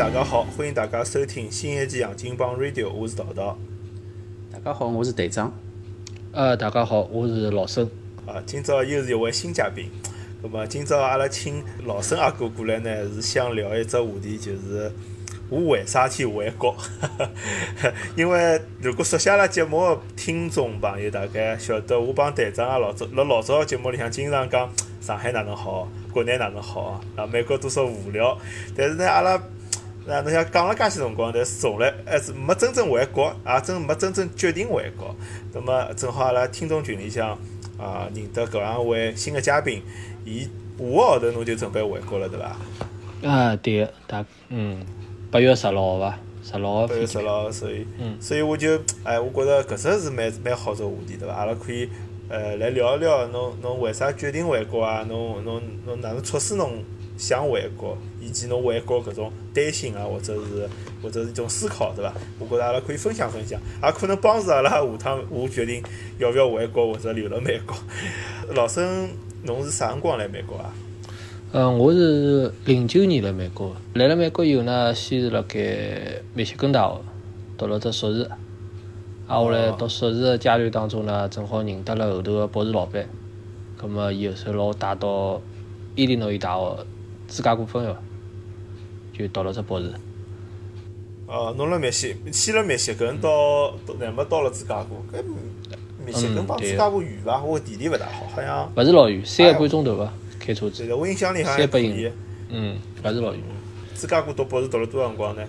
大家好，欢迎大家收听新一期《杨金帮 Radio》，我是桃桃。大家好，我是队长。呃，大家好，我是老孙。啊，今朝又是一位新嘉宾。那么今朝阿拉请老孙阿哥过来呢，是想聊一只话题，就是我为啥去回国？因为如果熟悉阿拉节目的听众朋友，大概晓得我帮队长啊老早辣老早个节目里向经常讲上海哪能好，国内哪能好啊，美国多少无聊。但是呢，阿拉那侬想讲了介许辰光，但是从来还是没真正回国，也真没真正决定回国。那么正好阿拉听众群里向啊认得搿两位新的嘉宾。伊下个号头侬就准备回国了，对伐？啊，对个，大嗯，八月十六号伐？十六号八月十六号，所以，嗯所以我就，哎，我觉着搿只是蛮蛮好只话题，对伐？阿拉可以，呃，来聊一聊侬侬为啥决定回国啊？侬侬侬哪能促使侬想回国？以及侬回国搿种担心啊，或者是或者是一种思考，对伐？我觉着阿拉可以分享分享，也可能帮助阿拉下趟我决定要勿要回国或者留辣美国。老孙。侬是啥辰光来美国啊？嗯，我是零九年来美国。来了美国以后呢，先是辣盖密歇根大学读了只硕士。啊，后来读硕士个阶段当中呢，正好认得了后头个博士老板。葛末伊后首拿我带到伊利诺伊大学芝加哥分校，就读了只博士。哦，侬辣密歇，去了密歇根到，乃末到了芝加哥。搿密歇根帮芝加哥远伐？我地理勿大好，好像勿是老远，三个半钟头伐？开车子。我印象里好像可以。嗯，勿是老远。芝加哥读博士读了多少辰光呢？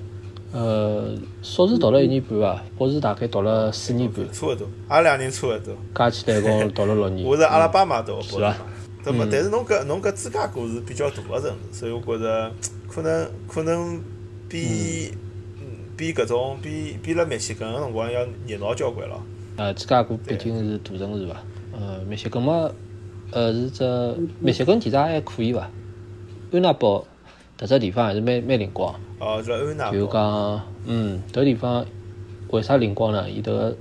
呃，硕士读了一年半伐，博士大概读了四年半。差勿多，阿拉两人差勿多。加起来一共读了六年。我是阿拉巴马读博士。是伐？对么？但是侬搿侬搿芝加哥是比较大个城市，所以我觉着可能可能比嗯比搿种比比辣密歇根个辰光要热闹交关了。呃，芝加哥毕竟是大城市伐？呃，密歇根嘛，呃是只密歇根其实还可以伐？安娜堡迭只地方还是蛮蛮灵光。哦，叫安娜堡。就讲，嗯，迭个地方为啥灵光呢？伊迭个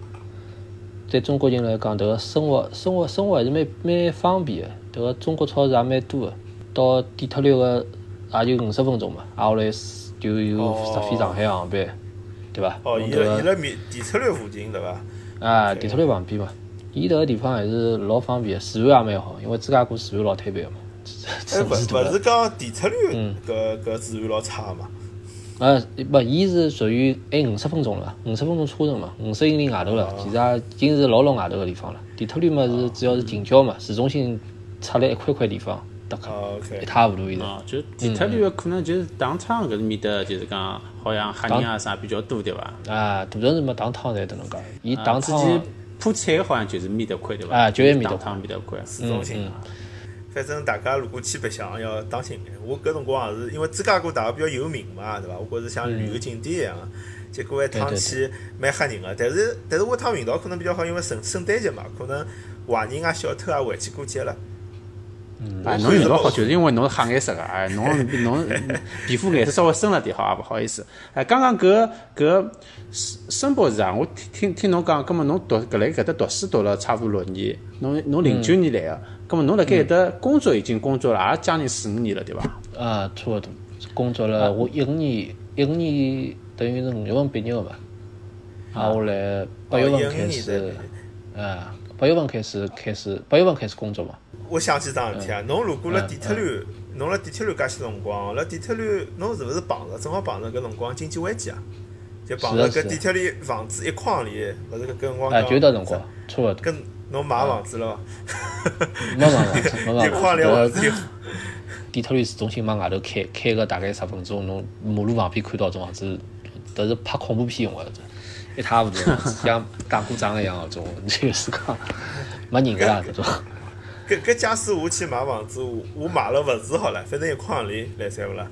对中国人来讲，迭个生活生活生活还是蛮蛮方便个。迭个中国超市也蛮多个，到底特律个也就五十分钟嘛，挨下来就有直飞上海航班，对伐？哦，伊伊辣米底特律附近对伐？啊，底特律旁边嘛，伊迭个地方还是老方便，治安也蛮好，因为芝加哥治安老推背个嘛。哎，勿勿是讲底特律搿搿治安老差嘛？呃，勿，伊是属于还五十分钟了，五十分钟车程嘛，五十英里外头了，其实也已经是老老外头个地方了。底特律嘛是主要是近郊嘛，市中心出来一块块地方。一塌糊涂现在。哦，就底特律可能就是当趟搿面搭，就是讲好像黑人啊啥比较多对伐？啊，大城市嘛，当趟侪迭能介。伊当趟。铺菜好像就是面搭块对伐？啊，就埃面搭趟面搭块，市中心。反正大家如果去白相要当心眼。我搿辰光也是因为芝加哥大学比较有名嘛，对伐？我觉着像旅游景点一样。结果一趟去蛮吓人个，但是但是我趟运道可能比较好，因为圣圣诞节嘛，可能坏人啊、小偷啊回去过节了。啊，侬运道好，就是因为侬是黑颜色个，哎，侬 侬皮肤颜色稍微深了点，好啊，勿好意思。哎，刚刚搿搿申申博士啊，我听听听侬讲，葛末侬读搿来搿搭读书读了差勿多六年，侬侬零九年来个，葛末侬辣盖搿搭工作已经工作了，也将近四五年了，对伐？啊，差勿多，工作了，我一五年一五年等于是五月份毕业个嘛，啊，我来八月份开始，啊，八月份开始开始八月份开始工作嘛。我想起桩事体啊，侬如果辣底特律，侬辣底特律介许辰光，辣底特律，侬是勿是碰着正好碰着搿辰光经济危机啊？就碰着搿底特律房子一筐里，勿是搿辰光讲。就迭辰光，差勿多。跟侬买房子了伐？没买房子，没买房子。底特律市中心往外头开，开个大概十分钟，侬马路旁边看到种房子，都是拍恐怖片用个，一塌糊涂，像打过仗一样个种，就是讲没人个啦，搿种。搿搿假使我去买房子，我我买了勿住好了，反正一筐里来三勿啦？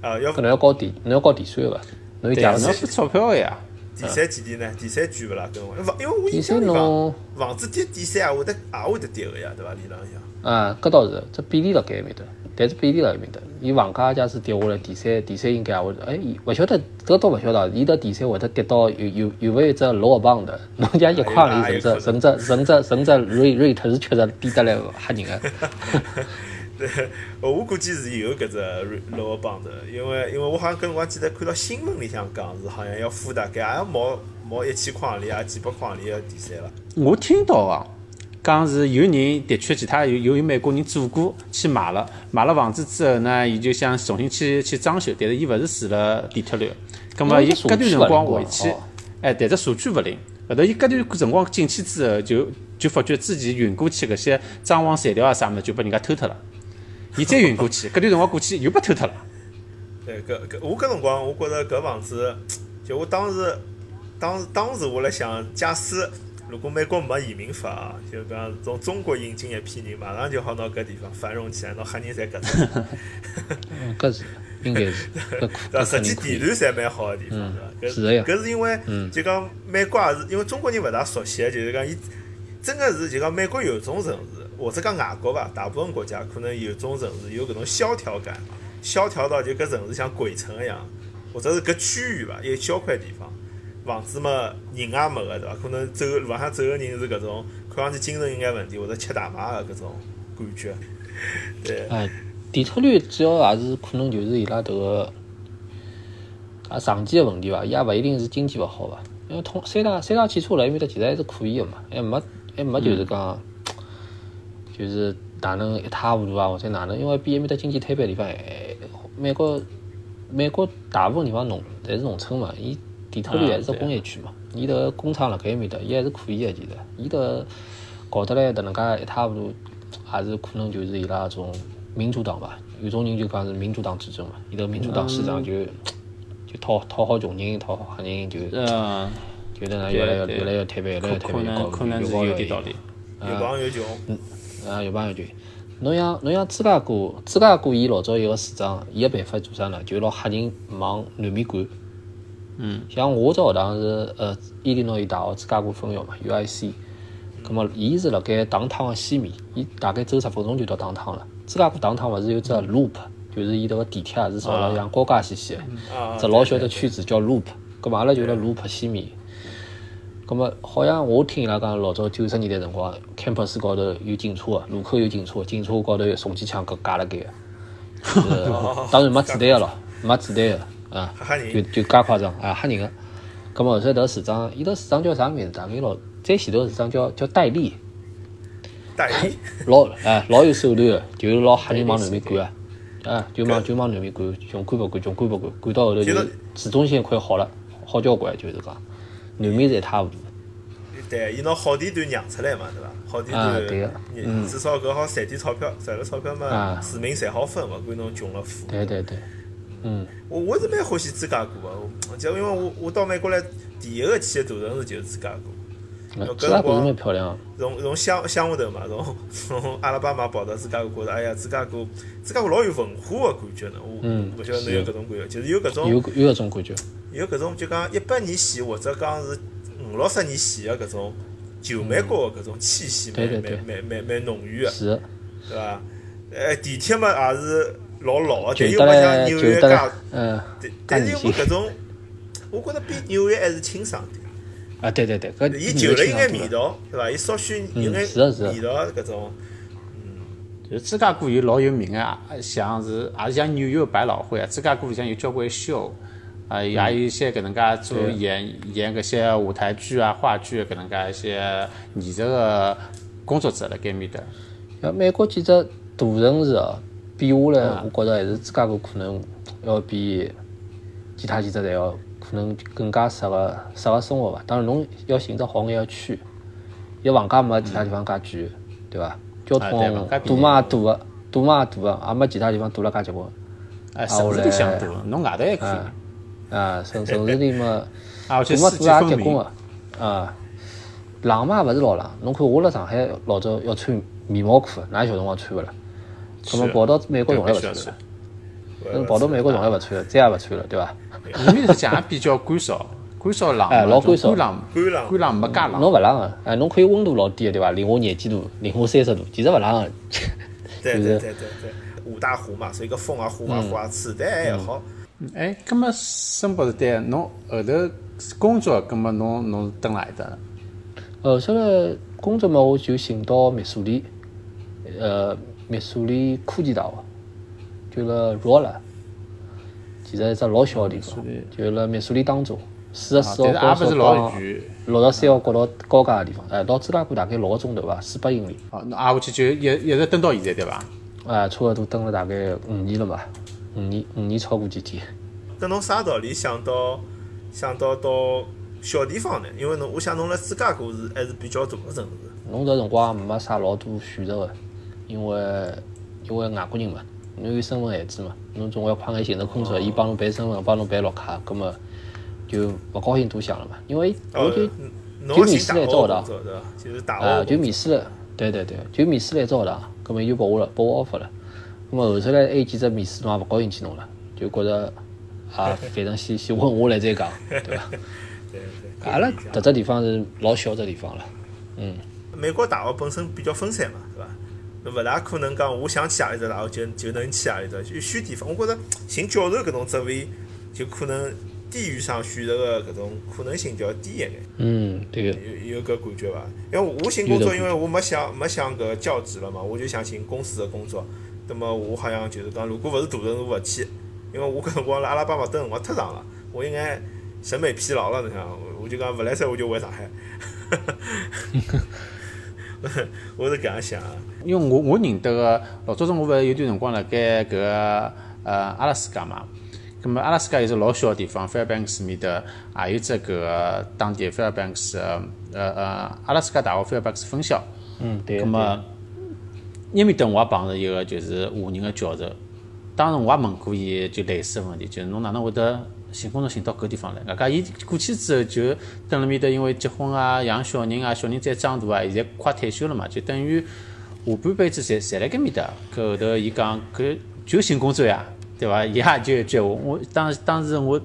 啊，要可能要交地，侬要交地税个伐？侬有价，侬要付钞票个呀。第三几钿呢？第三贵勿啦？搿种房，因为我印象里房房子跌第三也会得也会得跌个呀，对伐？理论上。啊，搿倒是，这比例辣盖埃面搭。但是比例辣埃面搭，伊房价假使跌下来，第三第三应该也会，哎，勿晓得，搿倒勿晓得，伊到第三会得跌到有有有勿有只 lower bound 侬讲一块里甚至甚至甚至甚至 rate rate 是确实低得来吓人个。对，我估计是有搿只老个帮头，因为因为我好像搿辰光记得看到新闻里向讲是好像要付大概也要毛毛一千块行钿啊，几百块行钿个第三了。我听到啊，讲是有人的确其他有有有美国人做过去买了，买了房子之后呢，伊就想重新去去装修，但是伊勿是住了底特律，葛末伊隔段辰光回去，哎，但是数据勿灵。后头伊隔段辰光进去之后，就就发觉自己运过去搿些装潢材料啊啥物事，就被人家偷脱了。伊再运过去，隔段辰光过去又被偷脱了。对，搿搿我搿辰光，我觉着搿房子，就我当时，当时当时我辣想，假使如果美国没移民法啊，就讲从中国引进一批人，马上就好拿搿地方繁荣起来，拿黑人侪搿搭。嗯，搿是应该是，搿可搿实际肯定可以。地段侪蛮好个地方，是伐？搿是的呀搿是因为就讲美国也是因为中国人勿大熟悉，就是讲伊真个是就讲美国有种城市，或者讲外国伐，大部分国家可能有种城市有搿种萧条感，萧条到就搿城市像鬼城一样，或者是搿区域伐，一小块地方，房子嘛人也没个对伐？可能走路浪向走个人是搿种看上去精神有眼问题，或者吃大麻个搿种感觉，对。哎，底特律主要也是可能就是伊拉迭个啊长期个问题伐，伊也勿一定是经济勿好伐，因为通三大三大汽车辣埃面搭其实还是可以个嘛，还没还没就是讲，就是哪能一塌糊涂啊，或者哪能，因为比埃面搭经济推别地方还美国美国大部分地方农侪是农村嘛，伊底特律还是只工业区嘛，伊迭个工厂辣盖埃面搭，伊还是可以个，其实伊迭个搞得来迭能介一塌糊涂，也是可能就是伊拉种民主党吧，有种人就讲是民主党执政嘛，伊迭个民主党市长就就讨讨好穷人，讨好黑人，就嗯，就迭能越来越越来越推背，越来越推可背，搞能可能是越搞越严有点道理。有帮越穷，嗯啊，有帮有穷。侬像侬像芝加哥，芝加哥伊老早有个市长，伊个办法做啥呢？就拿黑人往南面赶。嗯。像我只学堂是呃伊利诺伊大学芝加哥分校嘛，UIC。葛末伊是辣盖唐汤个西面，伊大概走十分钟就到唐汤了。芝加哥唐汤勿是有只 loop，就是伊迭个地铁也是造了像高架线线的。啊，只老小的圈子叫 loop，咁嘛阿拉就辣 loop 西面。咁么好像我听伊拉讲，老早九十年代辰光，campus 高头有警车个，路口有警车，警车高头有重机枪搿架辣盖个。就是 当然没子弹个咯，没子弹个啊，吓吓人，就就介夸张啊，吓人个。咁么后头市长，伊迭市长叫啥名字？大概老再前头个市长叫叫戴笠，戴笠，老哎老有手段个，就是拿黑人往南面赶啊，啊就往就往南面赶，穷赶不赶，穷赶不赶，赶到后头就就是市中心快好了，好交关就是讲，南面是一塌糊涂。对，伊拿好地段让出来嘛，对伐？好地段至少搿好赚点钞票，赚了钞票嘛啊，市民侪好分，勿管侬穷了富。对对对，嗯，我我是蛮欢喜芝加哥个，我就因为我我到美国来第一个去的大城市就是芝加哥。芝加哥漂亮。从从乡乡下头嘛，从 从阿拉巴马跑到芝加哥，觉着哎呀，芝加哥芝加哥老有文化个感觉呢。我嗯勿晓得侬有搿种感觉，就是有搿种有有搿种感觉，有搿种就讲一百年前或者讲是五六十年前个搿种旧美国个搿种气息，蛮蛮蛮蛮蛮浓郁个，是，对伐？呃，地铁嘛也是老老个，就得又勿像来就得纽约介来，，嗯，但但是又介年轻没搿种，我觉着比纽约还是清爽点。啊，对对对，搿伊旧了有眼味味道，对伐？伊稍许有眼嗯是的是的味道搿种，就芝加哥有老有名个，也像是也是像纽约百老汇啊，芝加哥里向有交关秀，啊，也有一些搿能介做演演搿些舞台剧啊、话剧搿能介一些艺术个工作者辣盖面搭。像美国几只大城市哦，比下来，我觉着还是芝加哥可能要比其他几只侪要可能更加适合适合生活伐。当然，侬要寻只好眼个区，伊房价没其他地方介贵，对伐？交通堵嘛也堵个，堵嘛也堵个，也没其他地方堵了介结棍。哎，啊城市里向堵，侬外头还可以。啊啊，城城市里嘛，啊，而且大嘛四季大分明。也结棍个，啊，冷嘛也勿是老冷。侬看我辣上海老早要穿棉毛裤，哪有小辰光穿勿了？咁么跑到美国从来勿穿。了嗯，跑到美国从来勿穿了，再也勿穿了，对伐？伊面实际上也比较干燥，干燥冷哎，老干燥干冷，干冷干冷没介冷。侬勿冷个，哎，侬可以温度老低个，对伐？零下廿几度，零下三十度，其实勿冷个。就是对对对对对，五大湖嘛，所以搿风啊、呼啊、呼啊，吹得还好。哎，葛么申博士对，侬后头工作，葛么侬侬是蹲辣埃搭？后头来工作嘛，我就寻到秘书里，呃，密苏里科技大学，就辣罗勒，其实一只老小个地方，就辣密苏里当中，四十四号高速帮六十三号国道交界个地方，哎，到芝加哥大概六个钟头伐，四百英里。哦，那挨下去就一一直蹲到现在对伐？哎，差勿多蹲了大概五年了吧，五年五年超过几天。搿侬啥道理想到想到到小地方呢？因为侬，我想侬辣芝加哥是还是比较大个城市。侬搿辰光也没啥老多选择个，因为因为外国人嘛，侬有身份限制嘛，侬总归快眼寻着工作，伊帮侬办身份，帮侬办绿卡，葛末就勿高兴多想了嘛。因为我就就面试了一只学堂，就是大啊，就面试了，对对对，就面试了一只学堂，葛末伊就拨我了，拨我 offer 了。葛末后头来还有几只面试侬也勿高兴去弄了，就觉着啊，反正先先问下来再讲，对伐？对对。阿拉搿只地方是老小只地方了，嗯。美国大学本身比较分散嘛，对伐？侬勿大可能讲我想去何里搭，然后就就能去何里搭，就选地方。我觉着寻教授搿种职位，就可能地域上选择个搿种可能性就要低一眼。嗯，对个。有有搿感觉伐？因为我寻工作，因为我没想没想搿教职了嘛，我就想寻公司的工作。那么我好像就是讲，如果勿是大城市，勿去，因为我搿辰光辣阿拉巴马等辰光太长了，我应该审美疲劳了。侬想，我就讲勿来塞，我就回上海。我是搿样想，因为我我认得个老早子我勿是有段辰光辣盖搿个呃阿拉斯加嘛，葛末阿拉斯加有只老小个地方，Fairbanks 面搭也有只搿个当地 Fairbanks 呃呃阿拉斯加大学 Fairbanks 分校，嗯对。葛末埃面搭我也碰着一个就是华人个教授，当时我也问过伊就类似个问题，就是侬哪能会得？寻工作寻到搿地方来，外加伊过去之后就等辣面搭，因为结婚啊、养小人啊、小人再长大啊，现在快退休了嘛，就等于下半辈子侪侪辣搿面搭。搿后头伊讲搿就寻工作呀，对伐？伊也就一句话，我当当时我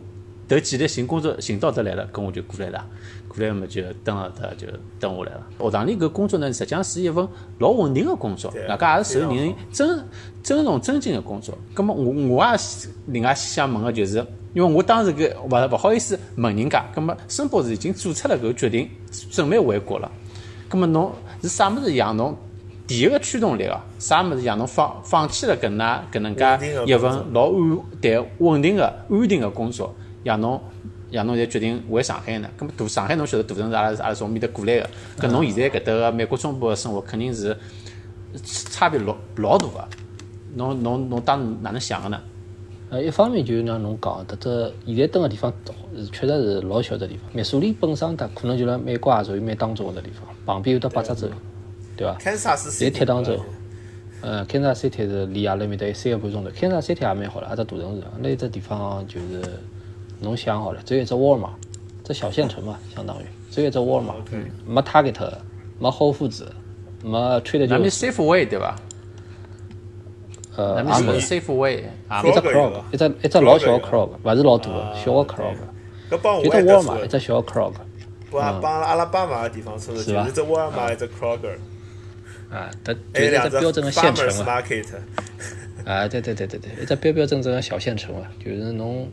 头几日寻工作寻到得来了，搿我就过来了。过来嘛就蹲了他就蹲下来了。学堂里搿工作呢，实际上是一份老稳定个工作，外加也是受人尊尊重尊敬个工作。葛末我我也另外想问个就是。因为我当时搿勿勿好意思问人家，葛末申博士已经做出了搿个决定，准备回国了。葛末侬是啥物事让侬第一个驱动力哦？啥物事让侬放放弃了搿能搿能介一份老安对稳定个安定个工作，让侬让侬现决定回上海呢？葛末大上海侬晓得大城市，阿拉阿拉从面搭过来个，搿侬现在搿搭个美国中部个生活肯定是差别老老大个。侬侬侬当时哪能想个呢？呃，一方面就是像侬讲，迭只现在蹲个地方是确实是老小只地方。密苏里本身它可能就辣美国也属于蛮当中个地方，旁边有得八只州，对伐？在铁当州，嗯，堪萨斯 City 是离阿拉面搭有三个半钟头。堪萨斯 City 也蛮好了，阿只大城市。那只地方就是侬想好了，只有一只沃尔玛，只小县城嘛，相当于只有一只沃尔玛，没 Target，没 Whole Foods，没 Trader Joe's。那 Safeway 对伐？呃，阿门 Safeway，一只 Krog，一只一只老小个 Krog，勿是老大个，小个 Krog。一只沃尔玛，一只小 Krog。帮帮阿拉巴马个地方说的，就是只沃尔玛，一只 Kroger。啊，它就是一只标准个县城嘛。啊，对对对对对，一只标标准准个小县城啊，就是侬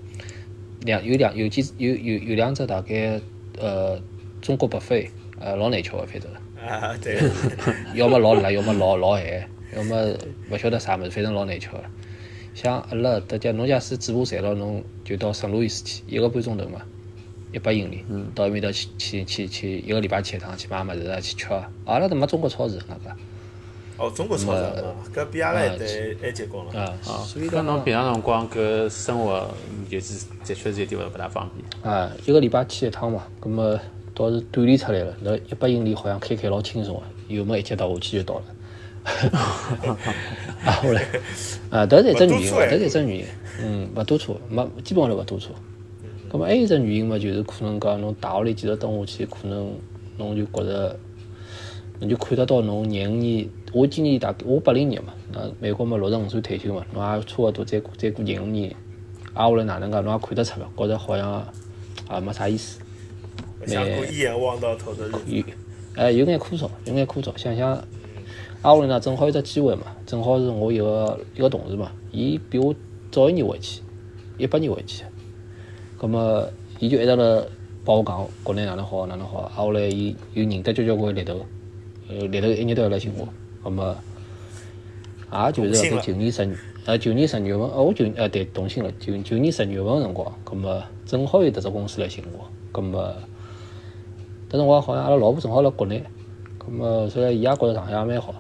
两有两有几有有有两只大概呃中国白费，呃老难吃个反正。啊，对。要么老辣，要么老老咸。要么勿晓得啥物事，反正老难吃个。像阿拉搭家，侬假使嘴巴馋了，侬就到圣路易斯去，一个半钟头嘛，一百英里，到埃面搭去去去去，一个礼拜去一趟，去买物事啊，去吃。阿拉都没中国超市，那个。哦，中国超市搿比阿拉还还结棍了。啊，所以搿侬平常辰光搿生活就是的确是有点勿勿大方便。啊，一个礼拜去一趟嘛，葛末倒是锻炼出来了。那一百英里好像开开老轻松个，油门一脚踏下去就到了。啊，后来，啊，迭是一只原因伐？迭是一只原因。嗯，勿多错，没基本上都勿多错。咁么还有一只原因嘛，就是可能讲侬大学里继续蹲下去，可能侬就觉着，侬就看得到侬廿五年，我今年大概我八零年嘛，那美国嘛六十五岁退休嘛，侬也差勿多再过再过廿五年，挨下来哪能介侬也看得出了，觉着好像啊没啥意思。想过一眼望到头的日子。哎，有眼枯燥，有眼枯燥，想想。阿下呢，正好有只机会嘛，正好是我一个一个同事嘛，伊比我早一年回去，一八年回去，葛么伊就一直辣帮我讲国内哪能好哪能好，挨下来伊又认得交交关猎头，呃猎头一年都要来寻我，葛么也就是辣盖旧年十呃九年十二月份，呃我就呃对动心了，九九年十二月份辰光，葛末正好有迭只公司来寻我，葛末迭辰光好像阿拉老婆正好辣国内，葛末后来伊也觉着上海也蛮好，就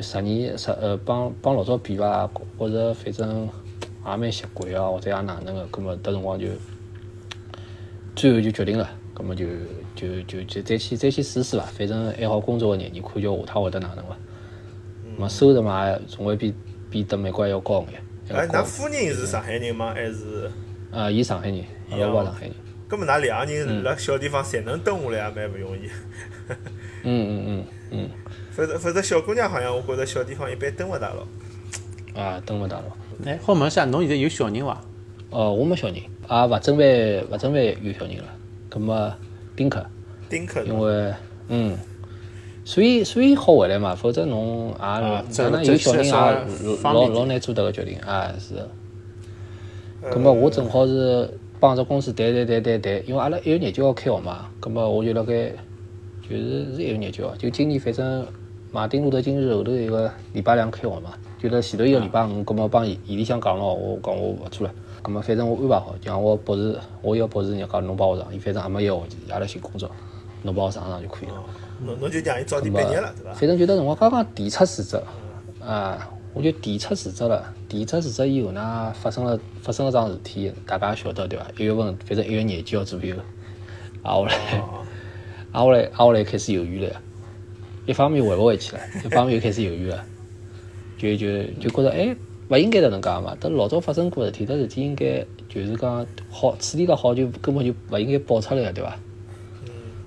十年十呃帮帮老早比伐，觉着反正也蛮习惯啊，或者也哪能个，葛末迭辰光就最后就决定了，葛末就就就就再去再去试试伐，反正还好工作个廿年，看叫下趟会得哪能伐。么收入嘛，总归比比得美国还要高眼。哎，㑚夫人是上海人吗？还是？啊，伊上海人，老婆上海人。葛末㑚两个人辣小地方侪能蹲下来，也蛮勿容易。嗯嗯嗯嗯。否则否则，小姑娘好像我觉着小地方一般蹲勿大咯。啊，蹲勿大咯。哎，好问下，侬现在有小人伐？哦，我没小人，也勿准备勿准备有小人了。葛末丁克。丁克。因为，嗯。所以，所以好回来嘛，否则侬也可能有小人也老老难做迭个决定啊，是。葛末我正好是帮着公司谈谈谈谈谈，因为阿拉一月廿九号开学嘛，葛末我就辣盖，就是是一月廿九号，就今年反正马丁路德金日后头一个礼拜两开学嘛，就辣前头一个礼拜五，葛末帮伊伊里向讲咯，我讲我勿做了，葛末反正我安排好，让我博士，我要博士人讲侬帮我上，伊反正也没一个学期，也辣寻工作，侬帮我上上就可以了。侬侬就让伊早点毕业了，对伐？反正就迭辰光刚刚提出辞职，啊，我就提出辞职了。提出辞职以后呢，发生了发生了桩事体，大家晓得对伐？一月份，反正一月廿九号左右，啊我来，啊我来，啊我来开始犹豫了。一方面回勿回去了，一方面又开始犹豫了，就就就觉着哎，勿应该迭能介嘛。迭老早发生过事体，迭事体应该就是讲好处理得好，就根本就勿应该爆出来，对伐？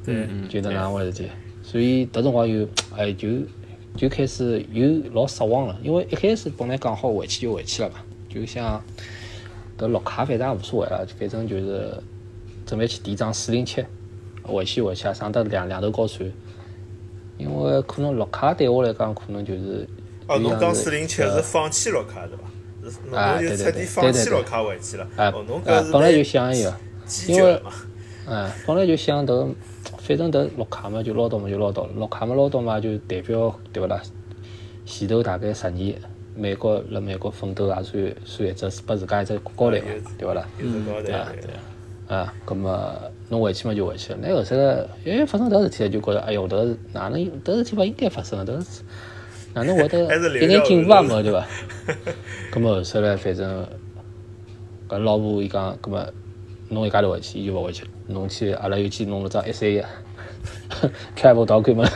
嗯，对，就迭能回事体。所以，迭辰光又，哎，就就开始又老失望了，因为一开始本来讲好回去就回去了嘛，就想迭绿卡反正也无所谓了，反正就是准备去填张四零七，回去回去啊，省得两两头高算。因为可能绿卡对我来讲，可能就是。哦，侬讲四零七是放弃绿卡对伐？啊，对对对对对。啊，本来就想一个，因为，嗯，本来就想迭。反正迭绿卡嘛就捞到嘛就捞到，绿卡嘛捞到嘛就代表对勿啦？前头大概十年，美国辣美国奋斗也算算一只拨自家一只高台嘛，对勿啦？嗯，对啊，啊，葛末侬回去嘛就回去了。那后头个，哎，发生迭事体就觉着，哎哟，迭哪能迭事体勿应该发生个，迭哪能会得 一眼进步也没对伐？葛末后头来反正，搿老婆伊讲，葛末侬一家头回去，伊就勿回去了。侬去，阿拉又去弄了张 S A，开不到开门。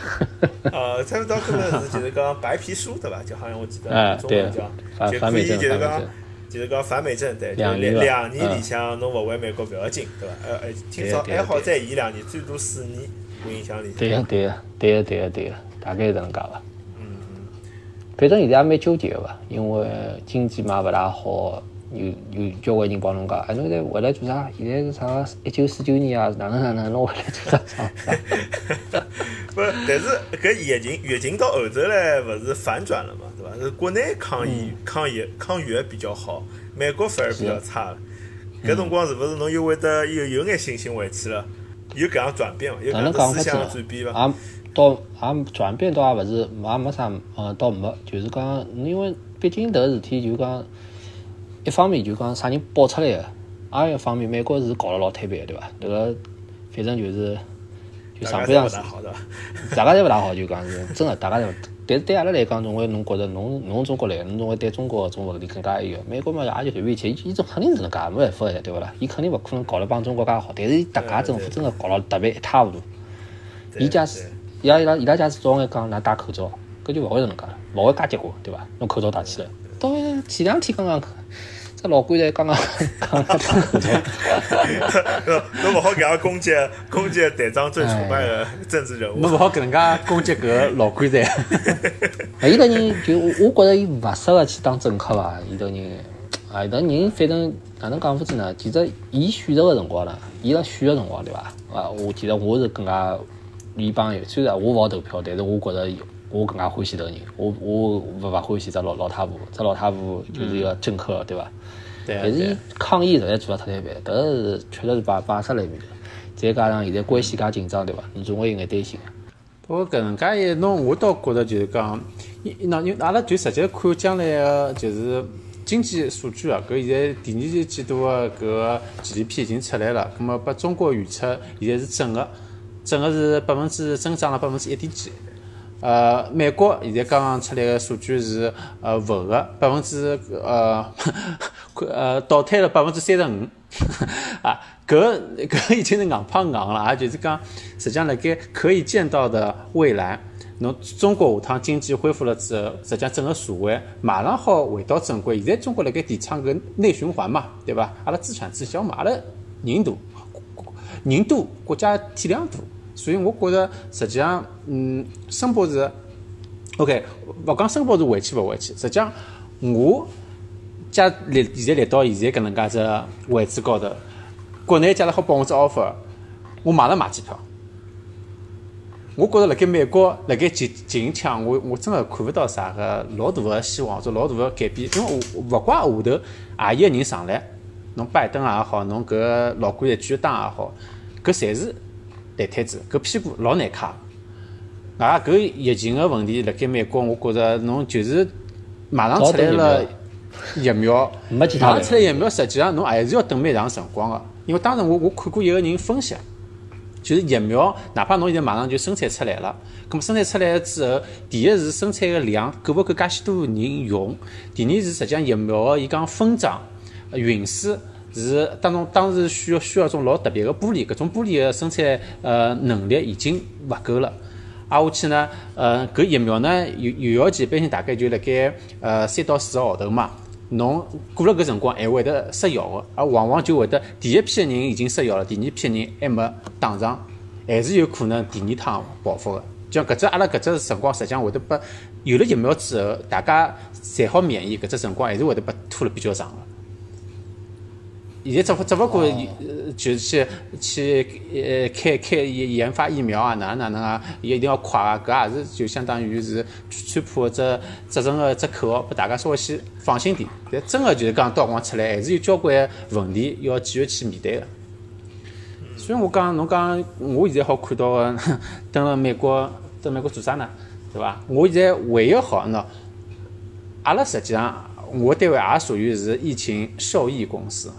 呃，开不到开门是就是讲白皮书对伐？就好像我记得中文叫，就可以就是讲，就是讲反美证，对，两年两年里向侬勿回美国勿要紧，对伐？呃呃，今朝还好再延两年，最多四年，我印象里。对个对个对个对个对个，大概是这能介伐？嗯嗯。反正现在也蛮纠结个伐，因为经济嘛勿大好。有有交关人帮侬讲，哎，侬现在回来做啥？现在是啥？一九四九年啊，哪能哪能？侬回来做啥？不，但是搿疫情疫情到后头来，勿是反转了嘛，对伐？是国内抗疫抗疫抗疫比较好，美国反而比较差了。搿辰光是勿是侬又会得有有眼信心回去了？有搿样转变伐？有搿样思想转变伐？也倒也转变倒也勿是，也没啥，呃，倒没，就是讲，因为毕竟迭个事体就讲。一方面就讲啥人爆出来个，还有一方面美国是搞了老摊板，对伐？迭个反正就是就上半场是，大家侪勿 大好，就讲是真个，大家侪。但是对阿拉来讲，总归侬觉着侬侬中国来，侬总归对中国中国搿里更加一个。美国嘛也就随便去，伊总肯定是能介，没办法个，对勿啦？伊肯定勿可能搞了帮中国介好，但是伊迭家政府真个搞了特别一塌糊涂。伊假使伊拉伊拉伊拉假使早眼讲，㑚戴口罩，搿就勿会搿能介了，勿会介结棍，对伐？侬口罩戴起来。到前两天刚刚。这老官才刚刚刚刚脱口罩，侬勿好搿样攻击攻击队长最崇拜的政治人物。侬勿好搿能介攻击搿老官才。啊，伊个人就我觉着伊勿适合去当政客伐？伊个人，啊，伊个人反正哪能讲法子呢？其实伊选择个辰光呢，伊辣选个辰光对伐？啊，我其实我是更加联邦有，虽然我勿好投票，但是我觉着我更加欢喜迭个人。我我勿勿欢喜只老老太婆，只老太婆就是一个政客，对伐？但是抗议实在做了太难办，迭个是确实是摆摆设来面头，再加上现在关系介紧张，对伐？侬总归有眼担心。不过搿能介一弄，我倒觉着就是讲，伊那因为阿拉就直接看将来个就是经济数据啊，搿现在第二季度个搿个 GDP 已经出来了，葛末拨中国预测现在是正个，正个是百分之增长了百分之一点几。呃，美国现在刚刚出来个数据是呃负个百分之呃 呃倒退了百分之三十五 啊，搿搿已经是硬碰硬了，也就是讲，实际上辣盖可以见到的未来，侬中国下趟经济恢复了之后，实际上整个社会马上好回到正轨。现在中国辣盖提倡搿内循环嘛，对伐？阿拉资产自销嘛，阿拉人多，人多国家体量大。所以我觉着，实际上，嗯，申博士，OK，勿讲申博士回去勿回去，实际上，我假立现在立到现在搿能介只位置高头，国内假如好帮我只 offer，我马上买机票。我觉着辣盖美国辣盖近近腔，我我真个看勿到啥个老大个希望，或者老大个改变，因为勿怪下头何一个人上来，侬拜登也好，侬搿老官一举党也好，搿侪是。烂摊子，搿屁股老难卡。啊，搿疫情个问题，辣盖美国，我觉着侬就是马上出来了疫苗，没其他马上出来疫苗，实际上侬还是要等蛮长辰光个。因为当时我我看过一个人分析，就是疫苗，哪怕侬现在马上就生产出来了，咁么生产出来了之后，第一是生产个量够勿够介许多人用，第二是实际上疫苗个伊讲分装运输。是当中当时需要需要种老特别个玻璃，搿种玻璃个生产呃能力已经勿够了。挨下去呢，呃，搿疫苗呢有有效期一般性大概就辣盖呃三到四个号头嘛。侬过了搿辰光还会得失效个，而往往就会得第一批人已经失效了，第二批人还没打上，还是有可能第二趟爆发个。像搿只阿拉搿只辰光，实际上会得拨有了疫苗之后，大家侪好免疫，搿只辰光还是会得拨拖了比较长个。现在只不只不过，呃，就是去去呃开开研研发疫苗啊，哪能哪能啊，也一定要快啊，搿也是就相当于是川普个只执政个只口号，拨大家稍微先放心点。但真个就是讲到光出来，还是有交关问题要继续去面对个。所以我讲，侬讲我现在好看到个，登了美国，登美国做啥呢？对伐？我现在唯一好喏，阿拉实际上我单位也属于是疫情受益公司。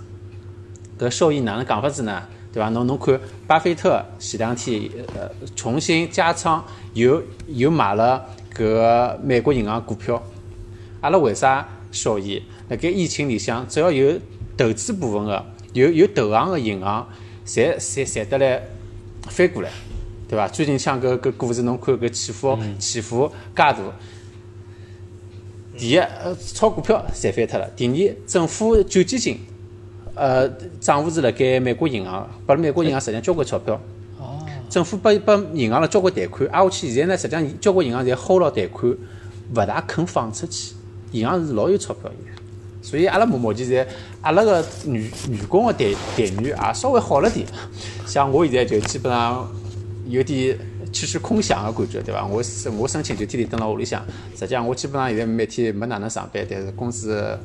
搿受益哪能讲法子呢？对伐？侬侬看，巴菲特前两天呃重新加仓，又又买了搿美国银行股票。阿拉为啥受益？辣盖疫情里向，只要有投资部分个，有有投行个银行，侪侪侪得来翻过来，对伐？最近像搿搿股市，侬看搿起伏起伏介大。第一，呃，炒股票赚翻脱了；第二，政府救济金。呃，账户是辣盖美国银行，拨了美国银行实际上交关钞票。哦。政府拨拨银行了交关贷款，挨下去现在呢，实际上交关银行侪 hold 牢贷款，勿大肯放出去。银行是老有钞票的，所以阿拉目目前在阿拉个女员工个待待遇也稍微好了点。像我现在就基本上有点气势空想个感觉，对伐？我申我申请就天天蹲辣屋里向，实际上我基本上现在每天没哪能上班，但是工资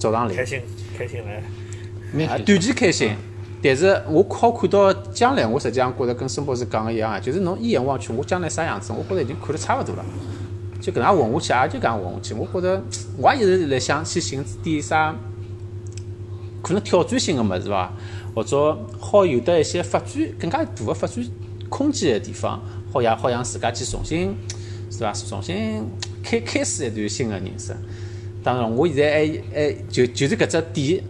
照常来。开心开心来。啊，短期开心，但是我好看到将来，我实际上觉着跟申博士讲个一样啊，就是侬一眼望去，我将来啥样子，我觉着已经看得差勿多了，就搿能混下去，也就搿样混下去。我觉着我也一直辣想去寻点啥，可能挑战性个物事伐，或者好有得一些发展更加大个发展空间个地方，好让好让自家去重新是伐，重新开开始一段新个人生。当然，我现在还还就就是搿只点。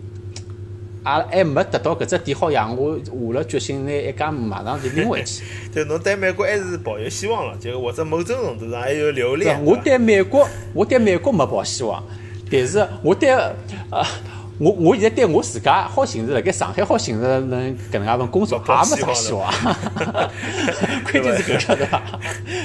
阿拉还没达到搿只点，好像我下了决心，拿一家马上就拎回去。就侬对美国还是抱有希望了，就或者某种程度上还有留恋。我对美国，我对美国没抱希望，但是我对呃。我我现在对我自家好寻着辣盖上海好寻着能搿能介份工作也没啥希望，关键是搿个对伐？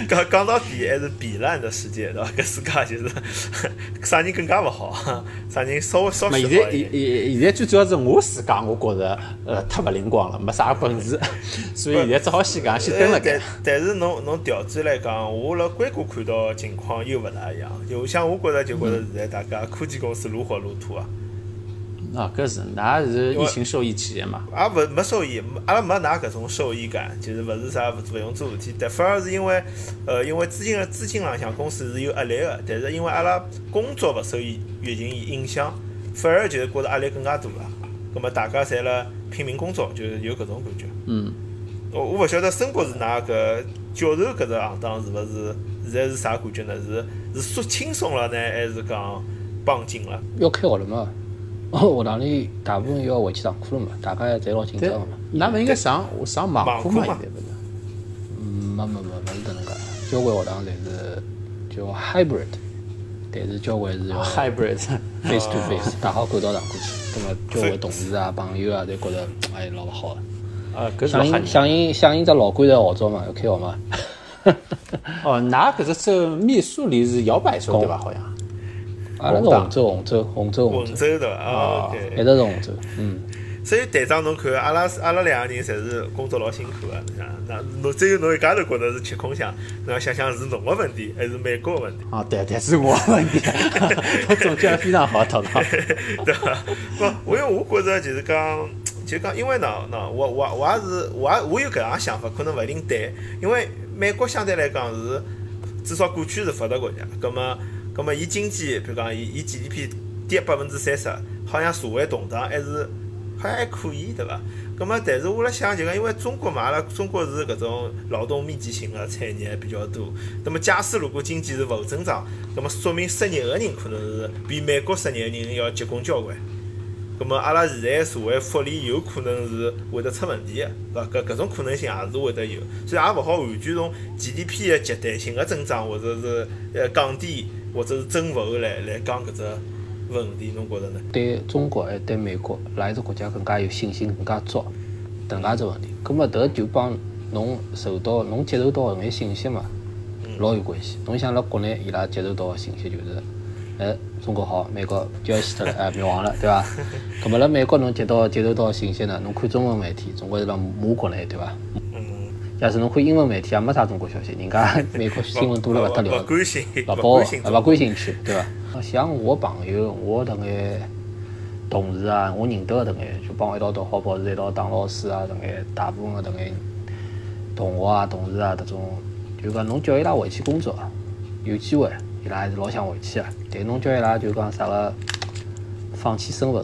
讲讲到底还是比烂的世界对伐？搿世界就是 啥人更加勿好，啥人稍微稍微好现在现现在最主要是我自家，我觉着呃太勿灵光了，没啥本事，所以现在只好先讲先蹲辣盖。但是侬侬调转来讲，我辣硅谷看到情况又勿大一样，就像我觉着就觉着现在大家科技公司如火如荼啊。啊，搿是，㑚是疫情受益企业嘛？也勿没受益，阿拉没㑚搿种受益感，就是勿是啥勿勿用做事体，但反而是因为，呃，因为资金资金浪向公司是有压力个，但是因为阿拉工作勿受疫疫情影响，反而就是觉着压力更加大了。葛末大家侪辣拼命工作，就是有搿种感觉。嗯，我我勿晓得申博是㑚搿教授搿只行当是勿是现在是啥感觉呢？是是说轻松了呢，还是讲绷紧了？要开学了嘛？学堂里大部分要回去上课了嘛？大家侪老紧张个嘛？，㑚勿应该上上网课嘛？网课嘛现在勿是？嗯，没没没，勿是搿能介。交关学堂侪是叫 hybrid，但是交关是要 hybrid，face to face，大好看到上过去。葛末交关同事啊、朋友啊，侪觉着哎老勿好个。啊，搿是老吓人。响应响应响应只老官在号召嘛，要开学嘛。哦，㑚搿只州密苏里是摇摆州对伐？好像。阿拉是洪州，洪州，洪州，洪杭州，州对伐？啊，OK 一。直是洪州。嗯，所以队长侬看，阿拉阿拉两个人侪是工作老辛苦个，那那侬只有侬一家头觉得是吃空饷，侬要想想是侬个问题还是美国个问题，啊，对对，是我的问题，总结得非常好，头头。对伐？不，因为我觉着就是讲，就讲，因为呢，喏，我我我也是，我也我有搿样想法，可能勿一定对，因为美国相对来讲是至少过去是发达国家，葛么葛么伊经济，比如讲伊伊 GDP 跌百分之三十，好像社会动荡还是还还可以，对伐？葛么但是我辣想就讲，因为中国嘛，阿拉中国是搿种劳动密集型个产业比较多，那么假使如果经济是负增长，那么说明失业个人可能是比美国失业个人要结棍交关。咁么阿拉现在社会福利有可能是会得出问题个，对伐？搿搿种可能性也是会得有，所以也勿好完全从 GDP 个极端性个增长，或者是呃降低，或者是增幅来来讲搿只问题，侬觉着呢？对中国还对美国哪一只国家更加有信心，更加足，等介只问题。葛末迭就帮侬受到侬接受到搿眼信息嘛，老有关系。侬想辣国内伊拉接受到个信息就是，哎，中国好，美国就要死脱了，哎，灭亡了，对伐？葛末辣美国侬接到接收到个信息呢，侬看中文媒体，总归是辣骂国内，对伐？嗯，假使侬看英文媒体，也没啥中国消息，人家 美国新闻多了勿得勿了，关心，勿勿报关心啊，勿感兴趣，对伐？像我朋友，我迭眼同事啊，我认得个迭眼，就帮我一道读好博士、一道当老师啊，迭眼大部分个迭眼同学啊、同事啊，迭种，就讲侬叫伊拉回去工作，有机会，伊拉还是老想回去个。但侬叫伊拉就讲啥个放弃身份，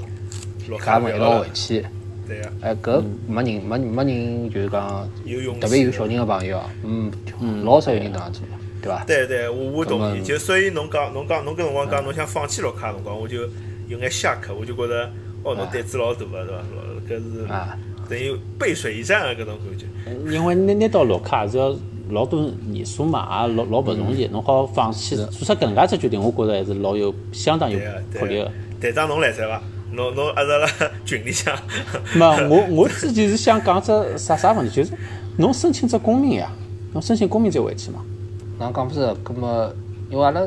落家们一道回去，对个，哎，搿没人没没人就是讲特别有小人个朋友啊，嗯，老少有人搿样做，对伐？对对，我我同意。就所以侬讲侬讲侬搿辰光讲侬想放弃绿卡辰光，我就有眼吓客，我就觉着哦，侬胆子老大个，对伐？老搿是啊，等于背水一战个搿种感觉。因为拿拿到绿卡是要老多年数嘛，也老老勿容易。侬好放弃做出搿能介只决定，我觉着还是老有相当有魄力个。队长侬来塞伐？侬侬一直辣群里向，没，我我之前是想讲只啥啥问题，就是侬申请只公民呀，侬申请公民再回去嘛。哪能讲不是？葛么，因为阿拉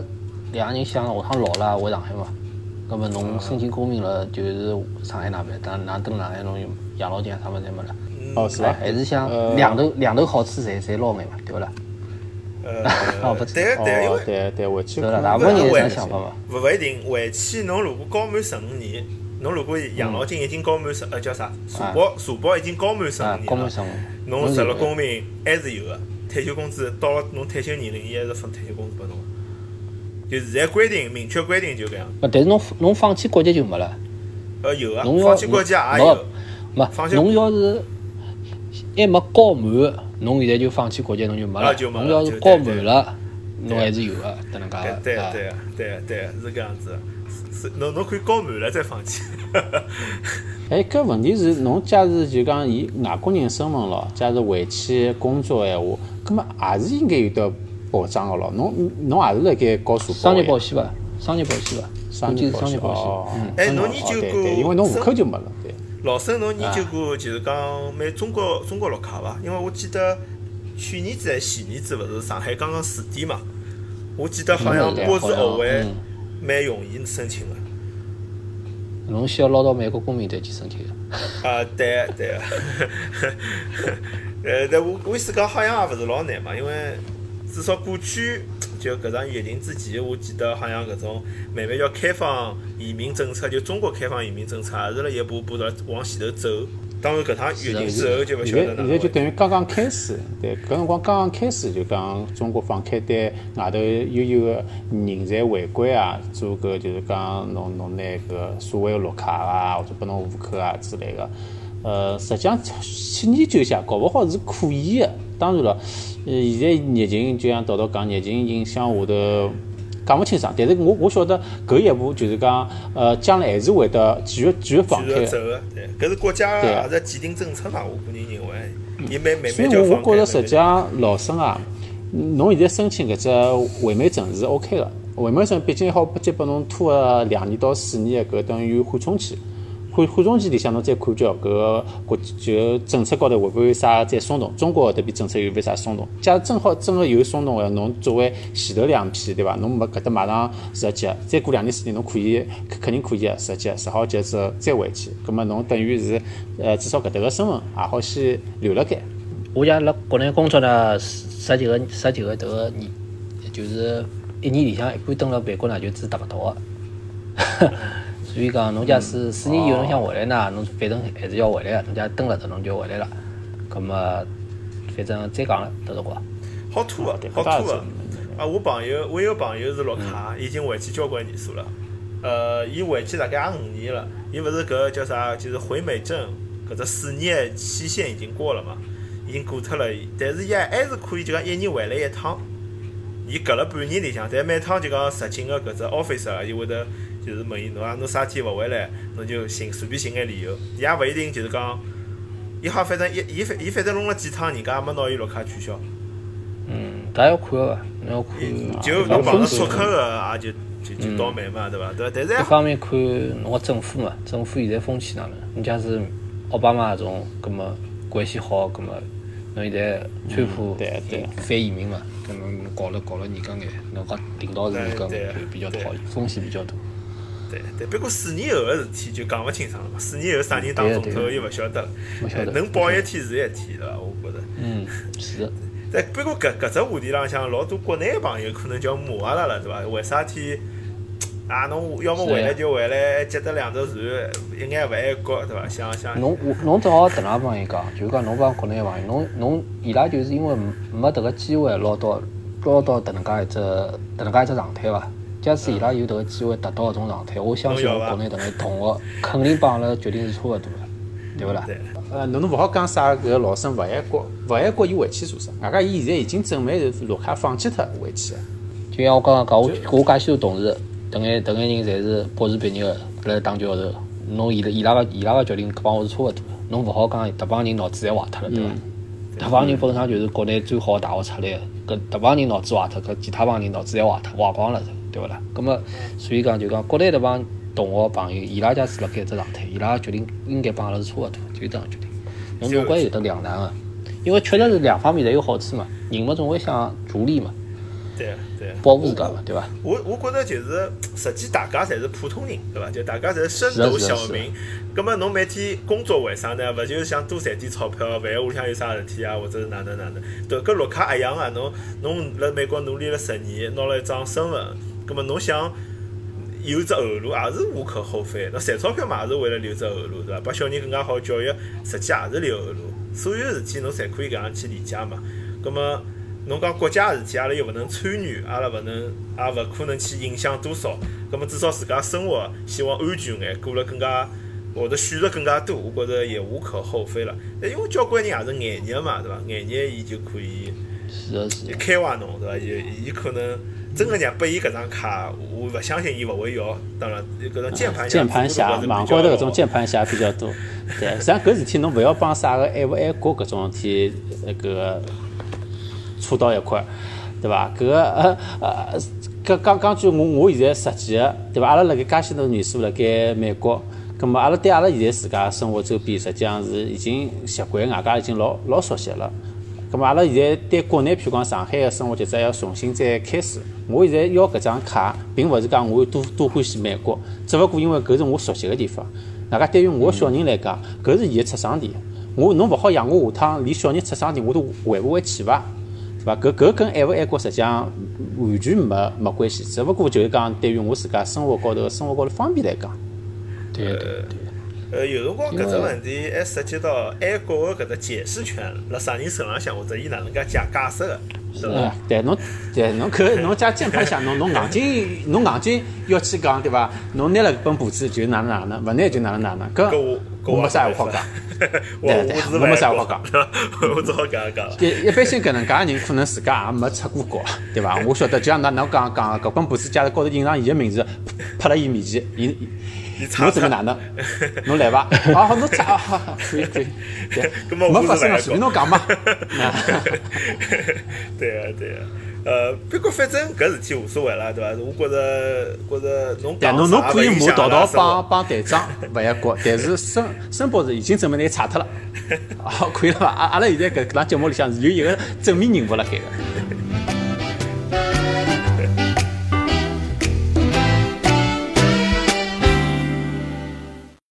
两个人想下趟老了回上海嘛，葛么侬申请公民了，就是上海那边，但哪等上海侬有养老金啊啥么侪没了，哦，是哎伐？还是想呃两头两头好处侪侪捞眼嘛，对勿啦？呃哦不，对个对对对，回去对了，可能大部分人有回这想法嘛。勿勿一定。回去侬如果高满十五年，侬如果养老金已经交满十，呃叫啥？社保社保已经交满十五啊，年了，公民生活，侬十六公民还是有个。退休工资到了侬退休年龄，伊还是分退休工资拨侬。就现在规定，明确规定就搿样。啊，但是侬侬放弃国籍就没了，呃，有啊侬要放弃国籍也有。没放，弃侬要是还没交满，侬现在就放弃国籍，侬就没了。啊就没了侬要是交满了，侬还是有个，迭能介对对对对对，是搿样子的。是侬侬可以交满了再放弃。哎，搿问题是侬假如就讲以外国人身份咯，假如回去工作闲话，葛末也是应该有得保障个咯。侬侬也是辣盖交社保商业保险伐？商业保险伐？商业保险商业保险。哦嗯，哎侬研究过哦对对，因为侬户口就没了，对。老孙，侬研究啊过就是讲美中国中国绿卡伐？因为我记得去年子还前年子勿是上海刚刚试点嘛，我记得好像嗯博士学位嗯蛮容易申请个。侬需要捞到美国公民再去申请的。啊，对对个，呃，但我我意思讲好像也勿是老难嘛，因为至少过去就就搿场疫情之前，我记得好像搿种慢慢要开放移民政策，就中国开放移民政策，也是辣一步步的往前头走。当然，搿趟疫情之后就勿晓现得哪能在现在就等于刚刚开始，对，搿辰光刚刚开始就讲中国放开对外头悠悠个人才回归啊，做个就是讲侬侬拿搿所谓个绿卡啊，或者拨侬户口啊之类个。呃，实际上去研究一下，搞勿好是可以的。当然了，呃，现在疫情就像道道讲，疫情影响下头讲勿清爽。但是我我晓得搿一步就是讲，呃，将来还是会得继续继续放开。走个，对，搿是国家也是既定政策嘛。我个人认为，伊慢慢所以。我我觉着实际上老生啊，侬现在申请搿只回美证是 OK 个。回美证毕竟好再拨侬拖个两年到四年个搿等于缓冲期。缓缓冲期里向侬再看叫搿个国就政策高头会勿会有啥再松动？中国搿边政策有勿有啥松动？假如正好真个有松动个，侬作为前头两批对伐？侬没搿搭马上实习，再过两年四年侬可以肯定可以个实习，实好级之后再回去，葛末侬等于是呃至少搿搭个身份也好先留辣盖。我家辣国内工作呢，十几个十几个迭个年，就是一年里向一般蹲辣办公呢，就只达勿到个。所以讲，侬假使四年以后侬想回来呢，侬反正还是要回来个。侬假蹲辣这侬就回来了。葛么，反正再讲了，到辰光。好拖个对，好搿倒是拖个。啊，我朋友，我有个朋友是绿卡，已经回去交关年数了。呃，伊回去大概也五年了。伊勿是搿叫啥，就是回美证搿只四年的期限已经过了嘛，已经过脱了。但是伊还还是可以就讲一年回来一趟。伊隔了半年里向，但每趟就讲实境个搿只 office 啊，伊会得就是问伊侬啊，侬啥天勿回来，侬就寻随便寻眼理由。伊也勿一定就是讲，伊好反正伊伊反伊反正弄了几趟，人家也没拿伊绿卡取消。嗯，搿要看个，侬要看。就侬碰着分数撮客个，也就就就倒霉嘛，对伐？对伐？但是一方面看侬个政府嘛，政府现在风气哪能？侬假使奥巴马搿种，葛么关系好，葛么侬现在川普反移民嘛，搿侬搞了搞了人家眼，侬讲领导是人家比较对讨厌，风险比较大。对对，不过四年后个事体就讲勿清爽了嘛。四年后啥人当总统又勿晓得了，勿晓得能保一天是一天，对伐？我觉着。嗯，是的。但不过搿搿只话题浪向，老多国内个朋友可能就要骂阿拉了，对伐？为啥体啊？侬要么回来就回来，接得两只船，一眼勿爱国，对伐？想想侬我侬正好迭能帮伊讲，就是讲侬帮国内个朋友，侬侬伊拉就是因为没迭个机会捞到捞到迭能介一只迭能介一只状态伐？假使伊拉有迭个机会达到搿种状态，我相信侬国内迭个同学肯定帮阿拉决定是差勿多个，对勿啦？对。呃，侬侬勿好讲啥搿个老生勿爱国，勿爱国伊回去做啥？外加伊现在已经准备是绿卡放弃脱回去的。就像我刚刚讲，我我介许多同事，迭眼迭眼人侪是博士毕业个，来当教授。侬伊拉伊拉个伊拉个决定帮我是差勿多个，侬勿好讲迭帮人脑子侪坏脱了，对伐？迭帮人本身就是国内最好个大学出来个，搿迭帮人脑子坏脱，搿其他帮人脑子侪坏脱，坏光了，对勿啦？咁么所以讲就讲国内迭帮同学朋友，伊拉家是辣盖一只状态，伊拉决定应该帮阿拉是差勿多，就搿样决定。侬总归有得两难个，因为确实是两方面侪有好处嘛，人嘛总会想逐利嘛，对对。保护自家嘛，对伐？我我觉着就是，实际大家侪是普通人，对伐？就大家侪是深度小民。葛么侬每天工作为啥呢？勿就是想多赚点钞票，万一屋里向有啥事体啊，或者是哪能哪能？对，搿绿卡一样啊。侬侬辣美国努力了十年，拿了一张身份，葛么侬想有只后路，也是无可厚非。那赚钞票嘛，也是为了留只后路，对伐？拨小人更加好教育，实际也是留后路。所有事体侬侪可以搿样去理解嘛。葛么侬讲国家事体，阿拉又勿能参与，阿拉勿能，也勿可能去影响多少。葛么至少自家生活希望安全眼，过了更加或者选择更加多，我觉着也无可厚非了。但因为交关人也是眼热嘛，对伐？眼热伊就可以是。开怀侬，对伐？伊伊可能真个让拨伊搿张卡，我勿相信伊勿会要。当然，搿种键盘键盘侠，网高头搿种键盘侠比较多。对，实际上搿事体侬勿要帮啥个爱勿爱国搿种事体那个扯到一块儿，对伐？搿个呃呃，搿讲讲句我我现在实际个，对伐？阿拉辣盖介许多年数辣盖美国，葛末阿拉对阿拉现在自家生活周边，实际上是已经习惯，外加已经老老熟悉了。咁么阿拉现在对国内，譬如讲上海个生活节奏要重新再开始。我现在要搿张卡，并勿是讲我有多多欢喜美国，只勿过因为搿是我熟悉个地方。外加对于我小人来讲，搿是伊个出生地。我侬勿好让我下趟连小人出生地我都回勿回去伐？伐？搿搿跟爱勿爱国实际上完全没没关系，只勿过就是讲对于我自家生活高头生活高头方便来讲，对对对。呃，有辰光搿只问题还涉及到爱国个搿只解释权辣啥人手浪向，或者伊哪能介解解释个，是伐？对侬对侬搿侬加键盘侠，侬侬硬劲侬硬劲要去讲对伐？侬拿了搿本簿子就哪能哪能，勿拿就哪能哪能，搿搿我我 没啥话好讲。我对对我没啥话讲国，我只好讲一讲了。一一般性搿能介个人，可能自家也没出过国，对伐？我晓得，就像㑚侬讲讲搿本簿子，假如高头印上伊个名字，拍辣伊面前，伊侬怎么哪能？侬来伐？啊，好，侬查啊，好好可以可以，对 没发生随便侬讲嘛。对啊对啊，呃，不过反正搿事体无所谓了，对伐？我觉着觉着侬对，讲侬侬可以骂道道帮帮队长勿一国，但是申申博士已经证明拿伊查脱了，好可以了伐？阿阿拉现在搿搿档节目里向是有一个正面人物辣盖个。